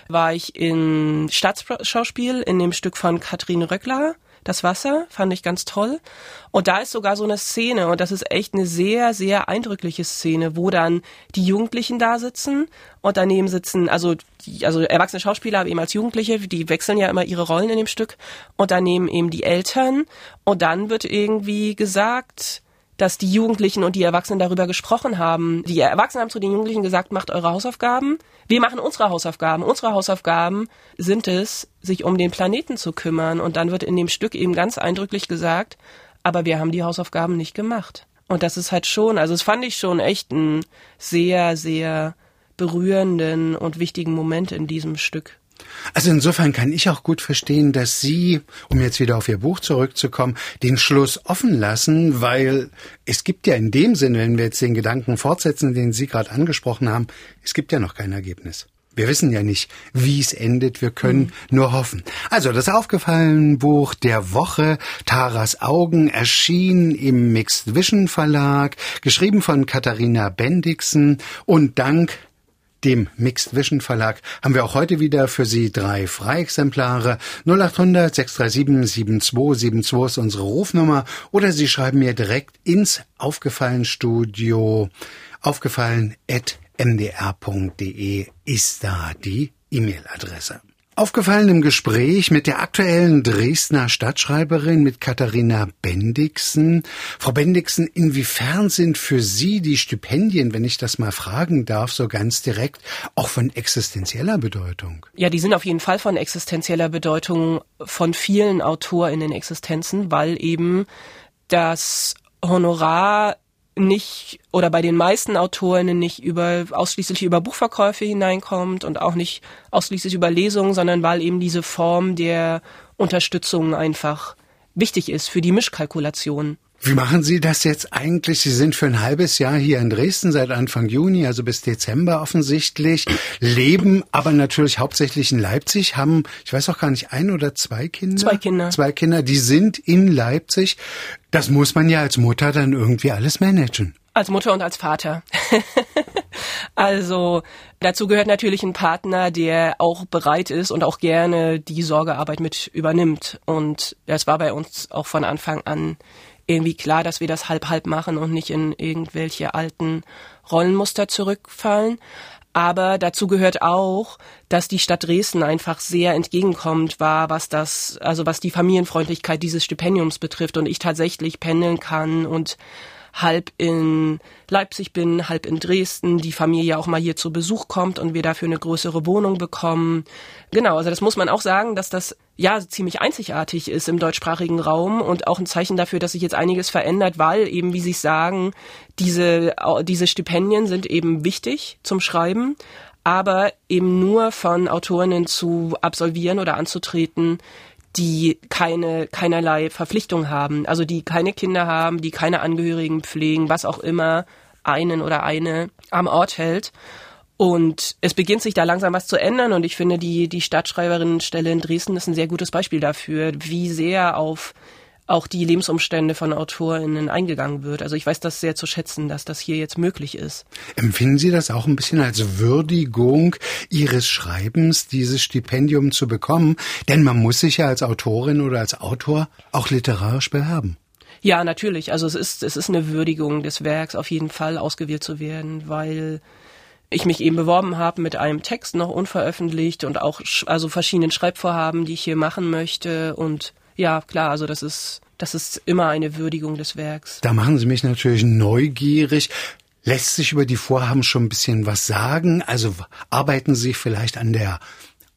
war ich in Staatsschauspiel in dem Stück von Katrin Röckler. Das Wasser fand ich ganz toll. Und da ist sogar so eine Szene, und das ist echt eine sehr, sehr eindrückliche Szene, wo dann die Jugendlichen da sitzen und daneben sitzen, also, die, also erwachsene Schauspieler, aber eben als Jugendliche, die wechseln ja immer ihre Rollen in dem Stück, und daneben eben die Eltern. Und dann wird irgendwie gesagt, dass die Jugendlichen und die Erwachsenen darüber gesprochen haben. Die Erwachsenen haben zu den Jugendlichen gesagt, macht eure Hausaufgaben. Wir machen unsere Hausaufgaben. Unsere Hausaufgaben sind es, sich um den Planeten zu kümmern. Und dann wird in dem Stück eben ganz eindrücklich gesagt, aber wir haben die Hausaufgaben nicht gemacht. Und das ist halt schon, also es fand ich schon echt einen sehr, sehr berührenden und wichtigen Moment in diesem Stück. Also insofern kann ich auch gut verstehen, dass Sie, um jetzt wieder auf Ihr Buch zurückzukommen, den Schluss offen lassen, weil es gibt ja in dem Sinne, wenn wir jetzt den Gedanken fortsetzen, den Sie gerade angesprochen haben, es gibt ja noch kein Ergebnis. Wir wissen ja nicht, wie es endet. Wir können mhm. nur hoffen. Also das aufgefallene Buch der Woche, Taras Augen, erschien im Mixed Vision Verlag, geschrieben von Katharina Bendixen und dank dem Mixed Vision Verlag, haben wir auch heute wieder für Sie drei Freiexemplare. 0800 637 7272 ist unsere Rufnummer oder Sie schreiben mir direkt ins Aufgefallen-Studio. Aufgefallen at mdr.de ist da die E-Mail-Adresse. Aufgefallen im Gespräch mit der aktuellen Dresdner Stadtschreiberin, mit Katharina Bendixen. Frau Bendixen, inwiefern sind für Sie die Stipendien, wenn ich das mal fragen darf, so ganz direkt, auch von existenzieller Bedeutung? Ja, die sind auf jeden Fall von existenzieller Bedeutung von vielen AutorInnen Existenzen, weil eben das Honorar nicht oder bei den meisten Autorinnen nicht über ausschließlich über Buchverkäufe hineinkommt und auch nicht ausschließlich über Lesungen, sondern weil eben diese Form der Unterstützung einfach wichtig ist für die Mischkalkulation. Wie machen Sie das jetzt eigentlich? Sie sind für ein halbes Jahr hier in Dresden seit Anfang Juni, also bis Dezember offensichtlich, leben aber natürlich hauptsächlich in Leipzig, haben, ich weiß auch gar nicht, ein oder zwei Kinder? Zwei Kinder. Zwei Kinder, die sind in Leipzig. Das muss man ja als Mutter dann irgendwie alles managen. Als Mutter und als Vater. also dazu gehört natürlich ein Partner, der auch bereit ist und auch gerne die Sorgearbeit mit übernimmt. Und das war bei uns auch von Anfang an irgendwie klar, dass wir das halb-halb machen und nicht in irgendwelche alten Rollenmuster zurückfallen. Aber dazu gehört auch, dass die Stadt Dresden einfach sehr entgegenkommt war, was das, also was die Familienfreundlichkeit dieses Stipendiums betrifft und ich tatsächlich pendeln kann und halb in Leipzig bin, halb in Dresden, die Familie auch mal hier zu Besuch kommt und wir dafür eine größere Wohnung bekommen. Genau, also das muss man auch sagen, dass das ja ziemlich einzigartig ist im deutschsprachigen Raum und auch ein Zeichen dafür, dass sich jetzt einiges verändert, weil eben, wie Sie sagen, diese, diese Stipendien sind eben wichtig zum Schreiben, aber eben nur von Autorinnen zu absolvieren oder anzutreten, die keine, keinerlei Verpflichtung haben, also die keine Kinder haben, die keine Angehörigen pflegen, was auch immer einen oder eine am Ort hält. Und es beginnt sich da langsam was zu ändern und ich finde, die, die Stadtschreiberinnenstelle in Dresden ist ein sehr gutes Beispiel dafür, wie sehr auf auch die Lebensumstände von AutorInnen eingegangen wird. Also ich weiß das sehr zu schätzen, dass das hier jetzt möglich ist. Empfinden Sie das auch ein bisschen als Würdigung Ihres Schreibens, dieses Stipendium zu bekommen? Denn man muss sich ja als Autorin oder als Autor auch literarisch bewerben. Ja, natürlich. Also es ist, es ist eine Würdigung des Werks, auf jeden Fall ausgewählt zu werden, weil ich mich eben beworben habe mit einem Text noch unveröffentlicht und auch also verschiedenen Schreibvorhaben, die ich hier machen möchte und ja, klar, also das ist, das ist immer eine Würdigung des Werks. Da machen Sie mich natürlich neugierig. Lässt sich über die Vorhaben schon ein bisschen was sagen? Also arbeiten Sie vielleicht an der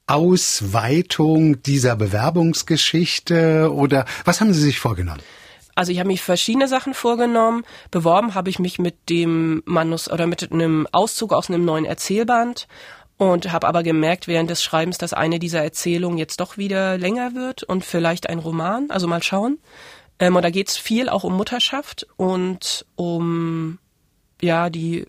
Ausweitung dieser Bewerbungsgeschichte oder was haben Sie sich vorgenommen? Also ich habe mich verschiedene Sachen vorgenommen. Beworben habe ich mich mit dem Manus oder mit einem Auszug aus einem neuen Erzählband und habe aber gemerkt während des Schreibens, dass eine dieser Erzählungen jetzt doch wieder länger wird und vielleicht ein Roman. Also mal schauen. Ähm, und da geht es viel auch um Mutterschaft und um ja die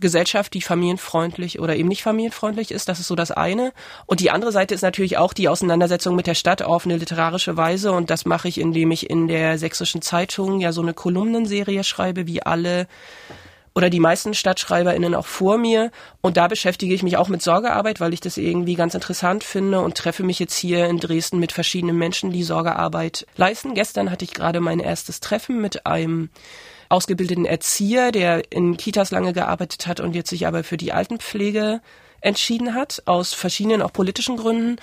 Gesellschaft, die familienfreundlich oder eben nicht familienfreundlich ist. Das ist so das eine. Und die andere Seite ist natürlich auch die Auseinandersetzung mit der Stadt auf eine literarische Weise. Und das mache ich, indem ich in der sächsischen Zeitung ja so eine Kolumnenserie schreibe, wie alle oder die meisten StadtschreiberInnen auch vor mir. Und da beschäftige ich mich auch mit Sorgearbeit, weil ich das irgendwie ganz interessant finde und treffe mich jetzt hier in Dresden mit verschiedenen Menschen, die Sorgearbeit leisten. Gestern hatte ich gerade mein erstes Treffen mit einem ausgebildeten Erzieher, der in Kitas lange gearbeitet hat und jetzt sich aber für die Altenpflege entschieden hat, aus verschiedenen auch politischen Gründen.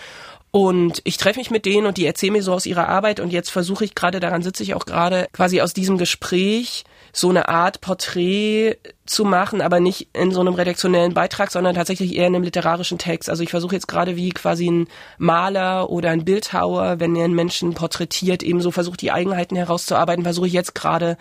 Und ich treffe mich mit denen und die erzählen mir so aus ihrer Arbeit und jetzt versuche ich gerade, daran sitze ich auch gerade, quasi aus diesem Gespräch so eine Art Porträt zu machen, aber nicht in so einem redaktionellen Beitrag, sondern tatsächlich eher in einem literarischen Text. Also ich versuche jetzt gerade wie quasi ein Maler oder ein Bildhauer, wenn er einen Menschen porträtiert, ebenso versucht die Eigenheiten herauszuarbeiten, versuche ich jetzt gerade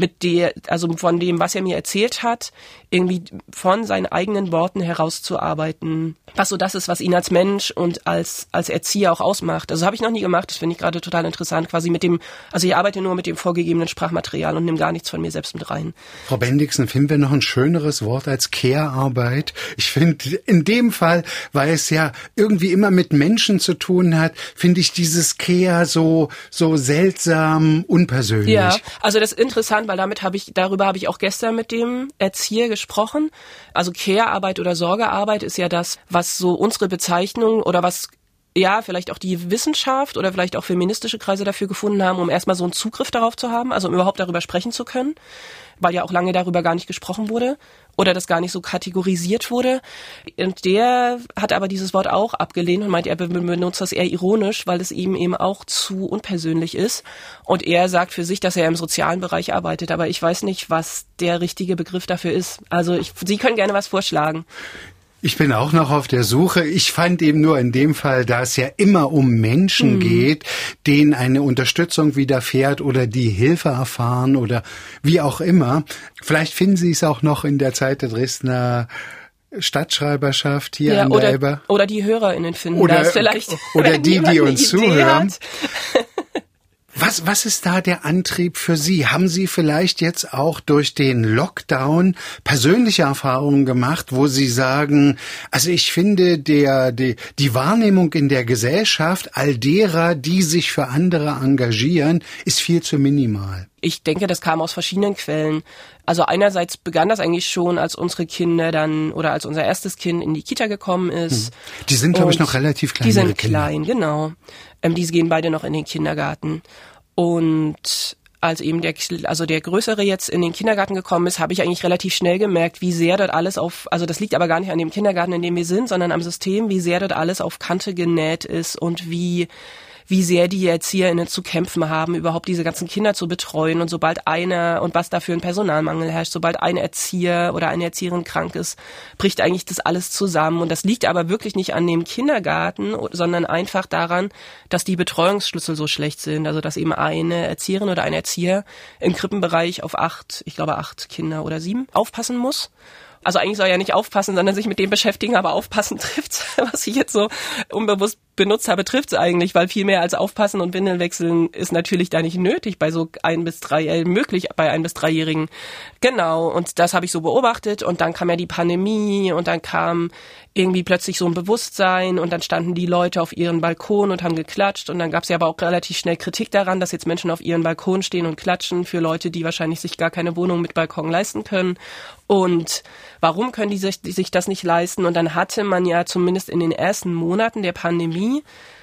mit der, also von dem, was er mir erzählt hat, irgendwie von seinen eigenen Worten herauszuarbeiten, was so das ist, was ihn als Mensch und als, als Erzieher auch ausmacht. Also habe ich noch nie gemacht, das finde ich gerade total interessant, quasi mit dem, also ich arbeite nur mit dem vorgegebenen Sprachmaterial und nehme gar nichts von mir selbst mit rein. Frau Bendixen, finden wir noch ein schöneres Wort als Care-Arbeit? Ich finde, in dem Fall, weil es ja irgendwie immer mit Menschen zu tun hat, finde ich dieses Care so, so seltsam unpersönlich. Ja, also das ist interessant, weil damit habe ich, darüber habe ich auch gestern mit dem Erzieher gesprochen. Also Care-Arbeit oder Sorgearbeit ist ja das, was so unsere Bezeichnung oder was ja, vielleicht auch die Wissenschaft oder vielleicht auch feministische Kreise dafür gefunden haben, um erstmal so einen Zugriff darauf zu haben, also um überhaupt darüber sprechen zu können, weil ja auch lange darüber gar nicht gesprochen wurde oder das gar nicht so kategorisiert wurde. Und der hat aber dieses Wort auch abgelehnt und meint, er benutzt das eher ironisch, weil es ihm eben auch zu unpersönlich ist. Und er sagt für sich, dass er im sozialen Bereich arbeitet, aber ich weiß nicht, was der richtige Begriff dafür ist. Also ich, Sie können gerne was vorschlagen. Ich bin auch noch auf der Suche. Ich fand eben nur in dem Fall, da es ja immer um Menschen mhm. geht, denen eine Unterstützung widerfährt oder die Hilfe erfahren oder wie auch immer. Vielleicht finden Sie es auch noch in der Zeit der Dresdner Stadtschreiberschaft hier ja, an oder, der Elbe. Oder die HörerInnen finden oder, das vielleicht. Oder die, die uns zuhören. Was, was ist da der Antrieb für Sie? Haben Sie vielleicht jetzt auch durch den Lockdown persönliche Erfahrungen gemacht, wo Sie sagen, also ich finde der, die, die Wahrnehmung in der Gesellschaft all derer, die sich für andere engagieren, ist viel zu minimal? Ich denke, das kam aus verschiedenen Quellen. Also einerseits begann das eigentlich schon, als unsere Kinder dann oder als unser erstes Kind in die Kita gekommen ist. Hm. Die sind, glaube ich, noch relativ klein. Die sind klein, genau. Ähm, die gehen beide noch in den Kindergarten. Und als eben der, also der Größere jetzt in den Kindergarten gekommen ist, habe ich eigentlich relativ schnell gemerkt, wie sehr dort alles auf, also das liegt aber gar nicht an dem Kindergarten, in dem wir sind, sondern am System, wie sehr dort alles auf Kante genäht ist und wie wie sehr die ErzieherInnen zu kämpfen haben, überhaupt diese ganzen Kinder zu betreuen. Und sobald einer, und was da für ein Personalmangel herrscht, sobald ein Erzieher oder eine Erzieherin krank ist, bricht eigentlich das alles zusammen. Und das liegt aber wirklich nicht an dem Kindergarten, sondern einfach daran, dass die Betreuungsschlüssel so schlecht sind. Also dass eben eine Erzieherin oder ein Erzieher im Krippenbereich auf acht, ich glaube acht Kinder oder sieben aufpassen muss. Also eigentlich soll er ja nicht aufpassen, sondern sich mit dem beschäftigen, aber aufpassen trifft, was ich jetzt so unbewusst benutzt habe, trifft es eigentlich, weil viel mehr als aufpassen und Windeln wechseln ist natürlich da nicht nötig bei so ein bis drei, äh, möglich bei ein bis dreijährigen. Genau, und das habe ich so beobachtet und dann kam ja die Pandemie und dann kam irgendwie plötzlich so ein Bewusstsein und dann standen die Leute auf ihren Balkon und haben geklatscht und dann gab es ja aber auch relativ schnell Kritik daran, dass jetzt Menschen auf ihren Balkon stehen und klatschen für Leute, die wahrscheinlich sich gar keine Wohnung mit Balkon leisten können. Und warum können die sich, die sich das nicht leisten? Und dann hatte man ja zumindest in den ersten Monaten der Pandemie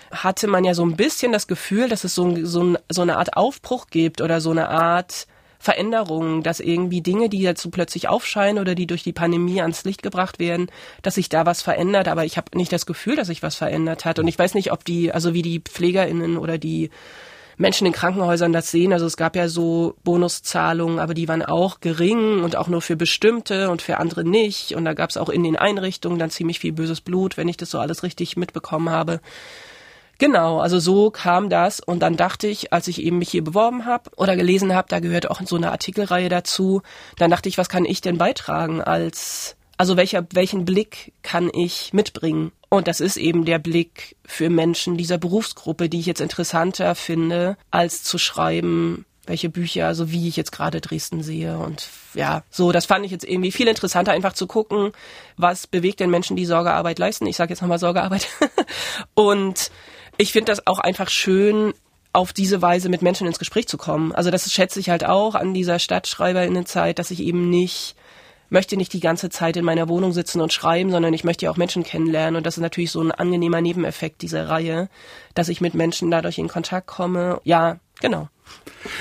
hatte man ja so ein bisschen das Gefühl, dass es so, so, so eine Art Aufbruch gibt oder so eine Art Veränderung, dass irgendwie Dinge, die so plötzlich aufscheinen oder die durch die Pandemie ans Licht gebracht werden, dass sich da was verändert, aber ich habe nicht das Gefühl, dass sich was verändert hat und ich weiß nicht, ob die, also wie die Pflegerinnen oder die Menschen in Krankenhäusern das sehen. Also es gab ja so Bonuszahlungen, aber die waren auch gering und auch nur für bestimmte und für andere nicht. Und da gab es auch in den Einrichtungen dann ziemlich viel böses Blut, wenn ich das so alles richtig mitbekommen habe. Genau, also so kam das und dann dachte ich, als ich eben mich hier beworben habe oder gelesen habe, da gehört auch so eine Artikelreihe dazu, dann dachte ich, was kann ich denn beitragen als also welcher welchen Blick kann ich mitbringen? Und das ist eben der Blick für Menschen dieser Berufsgruppe, die ich jetzt interessanter finde, als zu schreiben, welche Bücher, also wie ich jetzt gerade Dresden sehe. Und ja, so, das fand ich jetzt irgendwie viel interessanter, einfach zu gucken, was bewegt den Menschen, die Sorgearbeit leisten. Ich sage jetzt nochmal Sorgearbeit. und ich finde das auch einfach schön, auf diese Weise mit Menschen ins Gespräch zu kommen. Also das schätze ich halt auch an dieser Stadtschreiberinnenzeit, dass ich eben nicht möchte nicht die ganze Zeit in meiner Wohnung sitzen und schreiben, sondern ich möchte ja auch Menschen kennenlernen. Und das ist natürlich so ein angenehmer Nebeneffekt dieser Reihe, dass ich mit Menschen dadurch in Kontakt komme. Ja, genau.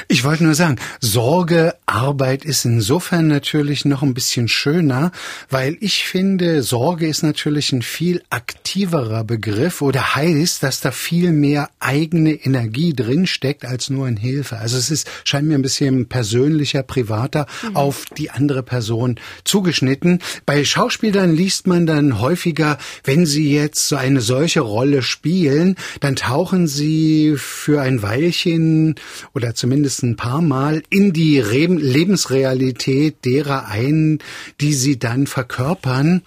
Ich wollte nur sagen, Sorgearbeit ist insofern natürlich noch ein bisschen schöner, weil ich finde, Sorge ist natürlich ein viel aktiverer Begriff oder heißt, dass da viel mehr eigene Energie drinsteckt als nur in Hilfe. Also es ist, scheint mir ein bisschen persönlicher, privater mhm. auf die andere Person zugeschnitten. Bei Schauspielern liest man dann häufiger, wenn sie jetzt so eine solche Rolle spielen, dann tauchen sie für ein Weilchen oder zumindest ein paar Mal in die Re Lebensrealität derer ein, die sie dann verkörpern.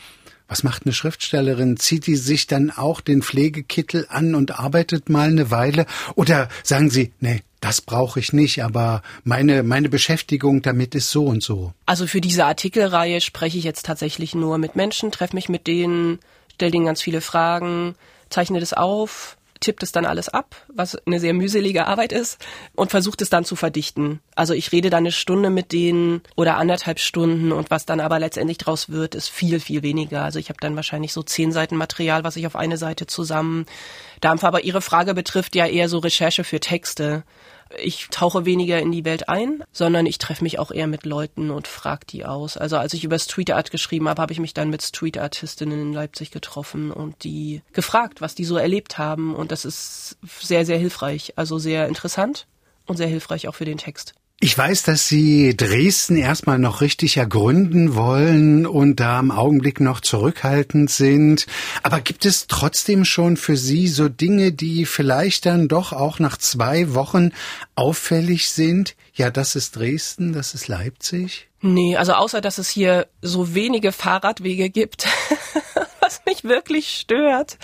Was macht eine Schriftstellerin? Zieht die sich dann auch den Pflegekittel an und arbeitet mal eine Weile? Oder sagen sie, nee, das brauche ich nicht, aber meine, meine Beschäftigung damit ist so und so. Also für diese Artikelreihe spreche ich jetzt tatsächlich nur mit Menschen, treffe mich mit denen, stelle denen ganz viele Fragen, zeichne das auf, tippt es dann alles ab, was eine sehr mühselige Arbeit ist, und versucht es dann zu verdichten. Also ich rede dann eine Stunde mit denen oder anderthalb Stunden und was dann aber letztendlich draus wird, ist viel, viel weniger. Also ich habe dann wahrscheinlich so zehn Seiten Material, was ich auf eine Seite zusammen dampfe. Aber Ihre Frage betrifft ja eher so Recherche für Texte. Ich tauche weniger in die Welt ein, sondern ich treffe mich auch eher mit Leuten und frage die aus. Also als ich über Street Art geschrieben habe, habe ich mich dann mit Street Artistinnen in Leipzig getroffen und die gefragt, was die so erlebt haben. Und das ist sehr, sehr hilfreich. Also sehr interessant und sehr hilfreich auch für den Text. Ich weiß, dass Sie Dresden erstmal noch richtig ergründen wollen und da im Augenblick noch zurückhaltend sind. Aber gibt es trotzdem schon für Sie so Dinge, die vielleicht dann doch auch nach zwei Wochen auffällig sind? Ja, das ist Dresden, das ist Leipzig. Nee, also außer dass es hier so wenige Fahrradwege gibt. was mich wirklich stört.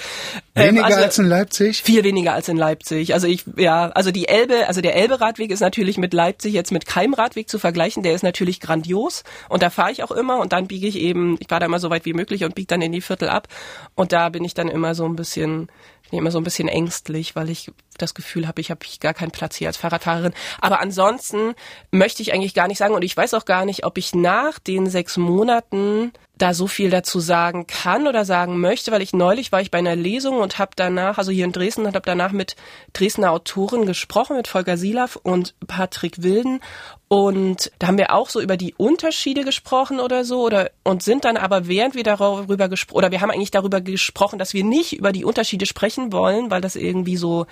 Ähm, weniger ähm, also als in Leipzig? Viel weniger als in Leipzig. Also ich, ja, also die Elbe, also der Elbe-Radweg ist natürlich mit Leipzig jetzt mit keinem Radweg zu vergleichen. Der ist natürlich grandios und da fahre ich auch immer und dann biege ich eben, ich fahre da immer so weit wie möglich und biege dann in die Viertel ab und da bin ich dann immer so ein bisschen bin immer so ein bisschen ängstlich, weil ich das Gefühl habe, ich habe gar keinen Platz hier als Fahrradfahrerin. Aber ansonsten möchte ich eigentlich gar nicht sagen und ich weiß auch gar nicht, ob ich nach den sechs Monaten da so viel dazu sagen kann oder sagen möchte, weil ich neulich war ich bei einer Lesung und habe danach, also hier in Dresden, und habe danach mit Dresdner Autoren gesprochen, mit Volker Silav und Patrick Wilden. Und da haben wir auch so über die Unterschiede gesprochen oder so, oder und sind dann aber, während wir darüber gesprochen, oder wir haben eigentlich darüber gesprochen, dass wir nicht über die Unterschiede sprechen wollen, weil das irgendwie so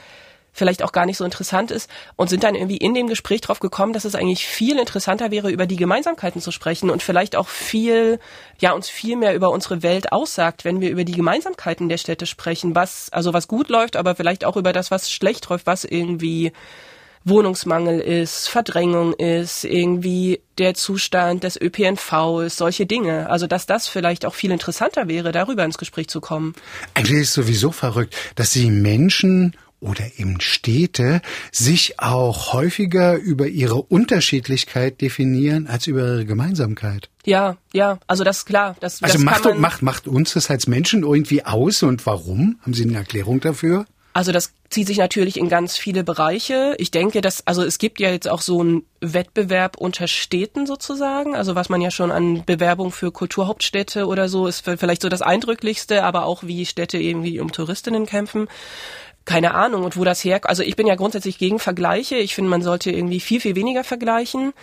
vielleicht auch gar nicht so interessant ist und sind dann irgendwie in dem Gespräch drauf gekommen, dass es eigentlich viel interessanter wäre, über die Gemeinsamkeiten zu sprechen und vielleicht auch viel, ja, uns viel mehr über unsere Welt aussagt, wenn wir über die Gemeinsamkeiten der Städte sprechen, was, also was gut läuft, aber vielleicht auch über das, was schlecht läuft, was irgendwie Wohnungsmangel ist, Verdrängung ist, irgendwie der Zustand des ÖPNV ist, solche Dinge. Also dass das vielleicht auch viel interessanter wäre, darüber ins Gespräch zu kommen. Eigentlich ist es sowieso verrückt, dass sie Menschen oder eben Städte sich auch häufiger über ihre Unterschiedlichkeit definieren als über ihre Gemeinsamkeit. Ja, ja, also das ist klar. Das, also das macht, macht, macht uns das als Menschen irgendwie aus und warum? Haben Sie eine Erklärung dafür? Also das zieht sich natürlich in ganz viele Bereiche. Ich denke, dass, also es gibt ja jetzt auch so einen Wettbewerb unter Städten sozusagen. Also was man ja schon an Bewerbung für Kulturhauptstädte oder so ist vielleicht so das Eindrücklichste, aber auch wie Städte irgendwie um Touristinnen kämpfen keine Ahnung und wo das her, also ich bin ja grundsätzlich gegen Vergleiche. Ich finde, man sollte irgendwie viel, viel weniger vergleichen.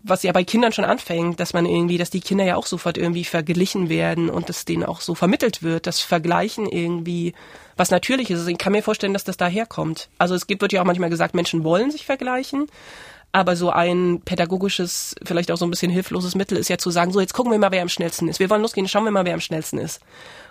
Was ja bei Kindern schon anfängt, dass man irgendwie, dass die Kinder ja auch sofort irgendwie verglichen werden und es denen auch so vermittelt wird, dass Vergleichen irgendwie was natürlich ist. Also ich kann mir vorstellen, dass das daherkommt. Also es gibt, wird ja auch manchmal gesagt, Menschen wollen sich vergleichen. Aber so ein pädagogisches, vielleicht auch so ein bisschen hilfloses Mittel ist ja zu sagen, so jetzt gucken wir mal, wer am schnellsten ist. Wir wollen losgehen, schauen wir mal, wer am schnellsten ist.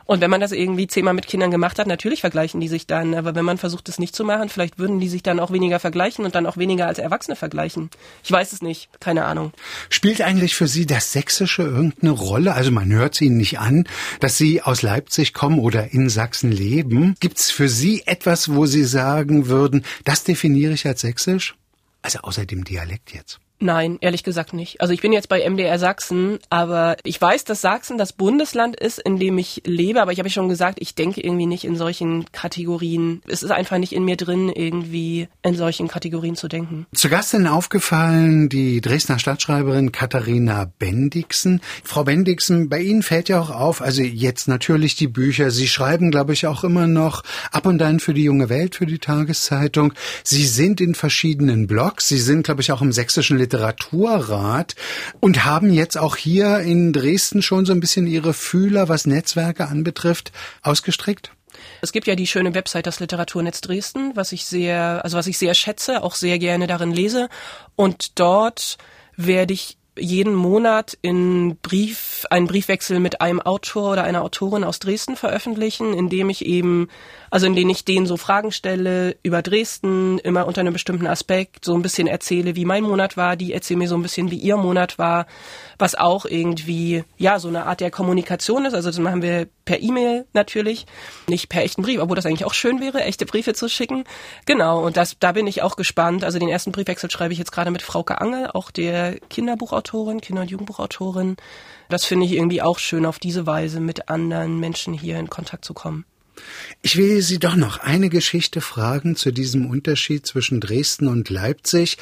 Und wenn man das irgendwie zehnmal mit Kindern gemacht hat, natürlich vergleichen die sich dann. Aber wenn man versucht, das nicht zu machen, vielleicht würden die sich dann auch weniger vergleichen und dann auch weniger als Erwachsene vergleichen. Ich weiß es nicht. Keine Ahnung. Spielt eigentlich für Sie das Sächsische irgendeine Rolle? Also man hört es Ihnen nicht an, dass Sie aus Leipzig kommen oder in Sachsen leben. Gibt es für Sie etwas, wo Sie sagen würden, das definiere ich als Sächsisch? Also außer dem Dialekt jetzt. Nein, ehrlich gesagt nicht. Also ich bin jetzt bei MDR Sachsen, aber ich weiß, dass Sachsen das Bundesland ist, in dem ich lebe, aber ich habe schon gesagt, ich denke irgendwie nicht in solchen Kategorien. Es ist einfach nicht in mir drin, irgendwie in solchen Kategorien zu denken. Zu Gast sind aufgefallen die Dresdner Stadtschreiberin Katharina Bendixen. Frau Bendixen, bei Ihnen fällt ja auch auf, also jetzt natürlich die Bücher. Sie schreiben, glaube ich, auch immer noch ab und an für die junge Welt, für die Tageszeitung. Sie sind in verschiedenen Blogs. Sie sind, glaube ich, auch im sächsischen Literaturrat und haben jetzt auch hier in Dresden schon so ein bisschen ihre Fühler, was Netzwerke anbetrifft, ausgestreckt? Es gibt ja die schöne Website das Literaturnetz Dresden, was ich sehr, also was ich sehr schätze, auch sehr gerne darin lese. Und dort werde ich jeden Monat in Brief, einen Briefwechsel mit einem Autor oder einer Autorin aus Dresden veröffentlichen, in dem ich eben, also in denen ich denen so Fragen stelle über Dresden, immer unter einem bestimmten Aspekt, so ein bisschen erzähle, wie mein Monat war, die erzählen mir so ein bisschen, wie ihr Monat war, was auch irgendwie, ja, so eine Art der Kommunikation ist. Also das machen wir per E-Mail natürlich, nicht per echten Brief, obwohl das eigentlich auch schön wäre, echte Briefe zu schicken. Genau, und das, da bin ich auch gespannt. Also den ersten Briefwechsel schreibe ich jetzt gerade mit Frauke Angel, auch der Kinderbuchautorin, Kinder- und Jugendbuchautorin. Das finde ich irgendwie auch schön, auf diese Weise mit anderen Menschen hier in Kontakt zu kommen. Ich will Sie doch noch eine Geschichte fragen zu diesem Unterschied zwischen Dresden und Leipzig.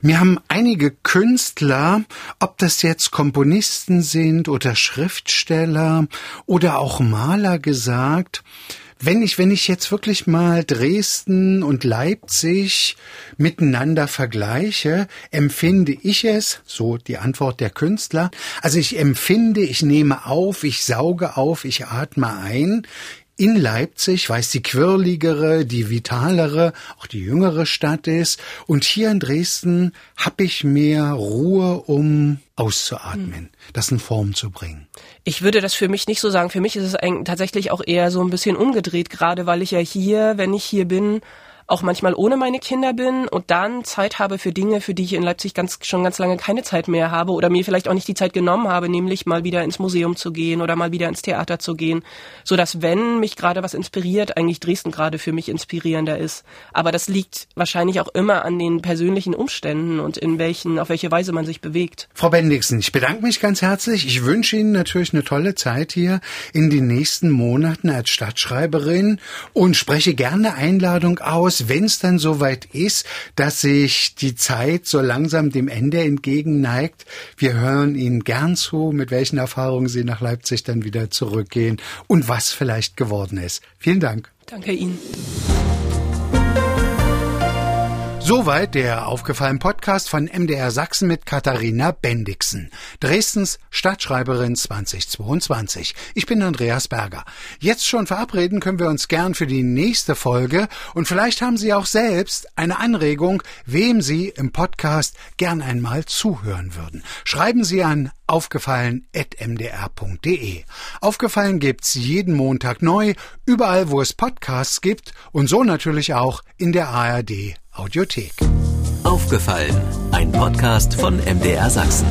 Mir haben einige Künstler, ob das jetzt Komponisten sind oder Schriftsteller oder auch Maler gesagt, wenn ich, wenn ich jetzt wirklich mal Dresden und Leipzig miteinander vergleiche, empfinde ich es, so die Antwort der Künstler, also ich empfinde, ich nehme auf, ich sauge auf, ich atme ein, in Leipzig, weil es die quirligere, die vitalere, auch die jüngere Stadt ist. Und hier in Dresden habe ich mehr Ruhe, um auszuatmen, hm. das in Form zu bringen. Ich würde das für mich nicht so sagen. Für mich ist es tatsächlich auch eher so ein bisschen umgedreht, gerade weil ich ja hier, wenn ich hier bin, auch manchmal ohne meine Kinder bin und dann Zeit habe für Dinge, für die ich in Leipzig ganz, schon ganz lange keine Zeit mehr habe oder mir vielleicht auch nicht die Zeit genommen habe, nämlich mal wieder ins Museum zu gehen oder mal wieder ins Theater zu gehen, so dass wenn mich gerade was inspiriert, eigentlich Dresden gerade für mich inspirierender ist. Aber das liegt wahrscheinlich auch immer an den persönlichen Umständen und in welchen, auf welche Weise man sich bewegt. Frau Bendixen, ich bedanke mich ganz herzlich. Ich wünsche Ihnen natürlich eine tolle Zeit hier in den nächsten Monaten als Stadtschreiberin und spreche gerne Einladung aus wenn es dann soweit ist, dass sich die Zeit so langsam dem Ende entgegenneigt, wir hören Ihnen gern zu, mit welchen Erfahrungen Sie nach Leipzig dann wieder zurückgehen und was vielleicht geworden ist. Vielen Dank. Danke Ihnen. Soweit der aufgefallene Podcast von MDR Sachsen mit Katharina Bendixen, Dresdens Stadtschreiberin 2022. Ich bin Andreas Berger. Jetzt schon verabreden können wir uns gern für die nächste Folge und vielleicht haben Sie auch selbst eine Anregung, wem Sie im Podcast gern einmal zuhören würden. Schreiben Sie an aufgefallen.mdr.de. Aufgefallen gibt's jeden Montag neu, überall wo es Podcasts gibt und so natürlich auch in der ARD Audiothek. Aufgefallen, ein Podcast von MDR Sachsen.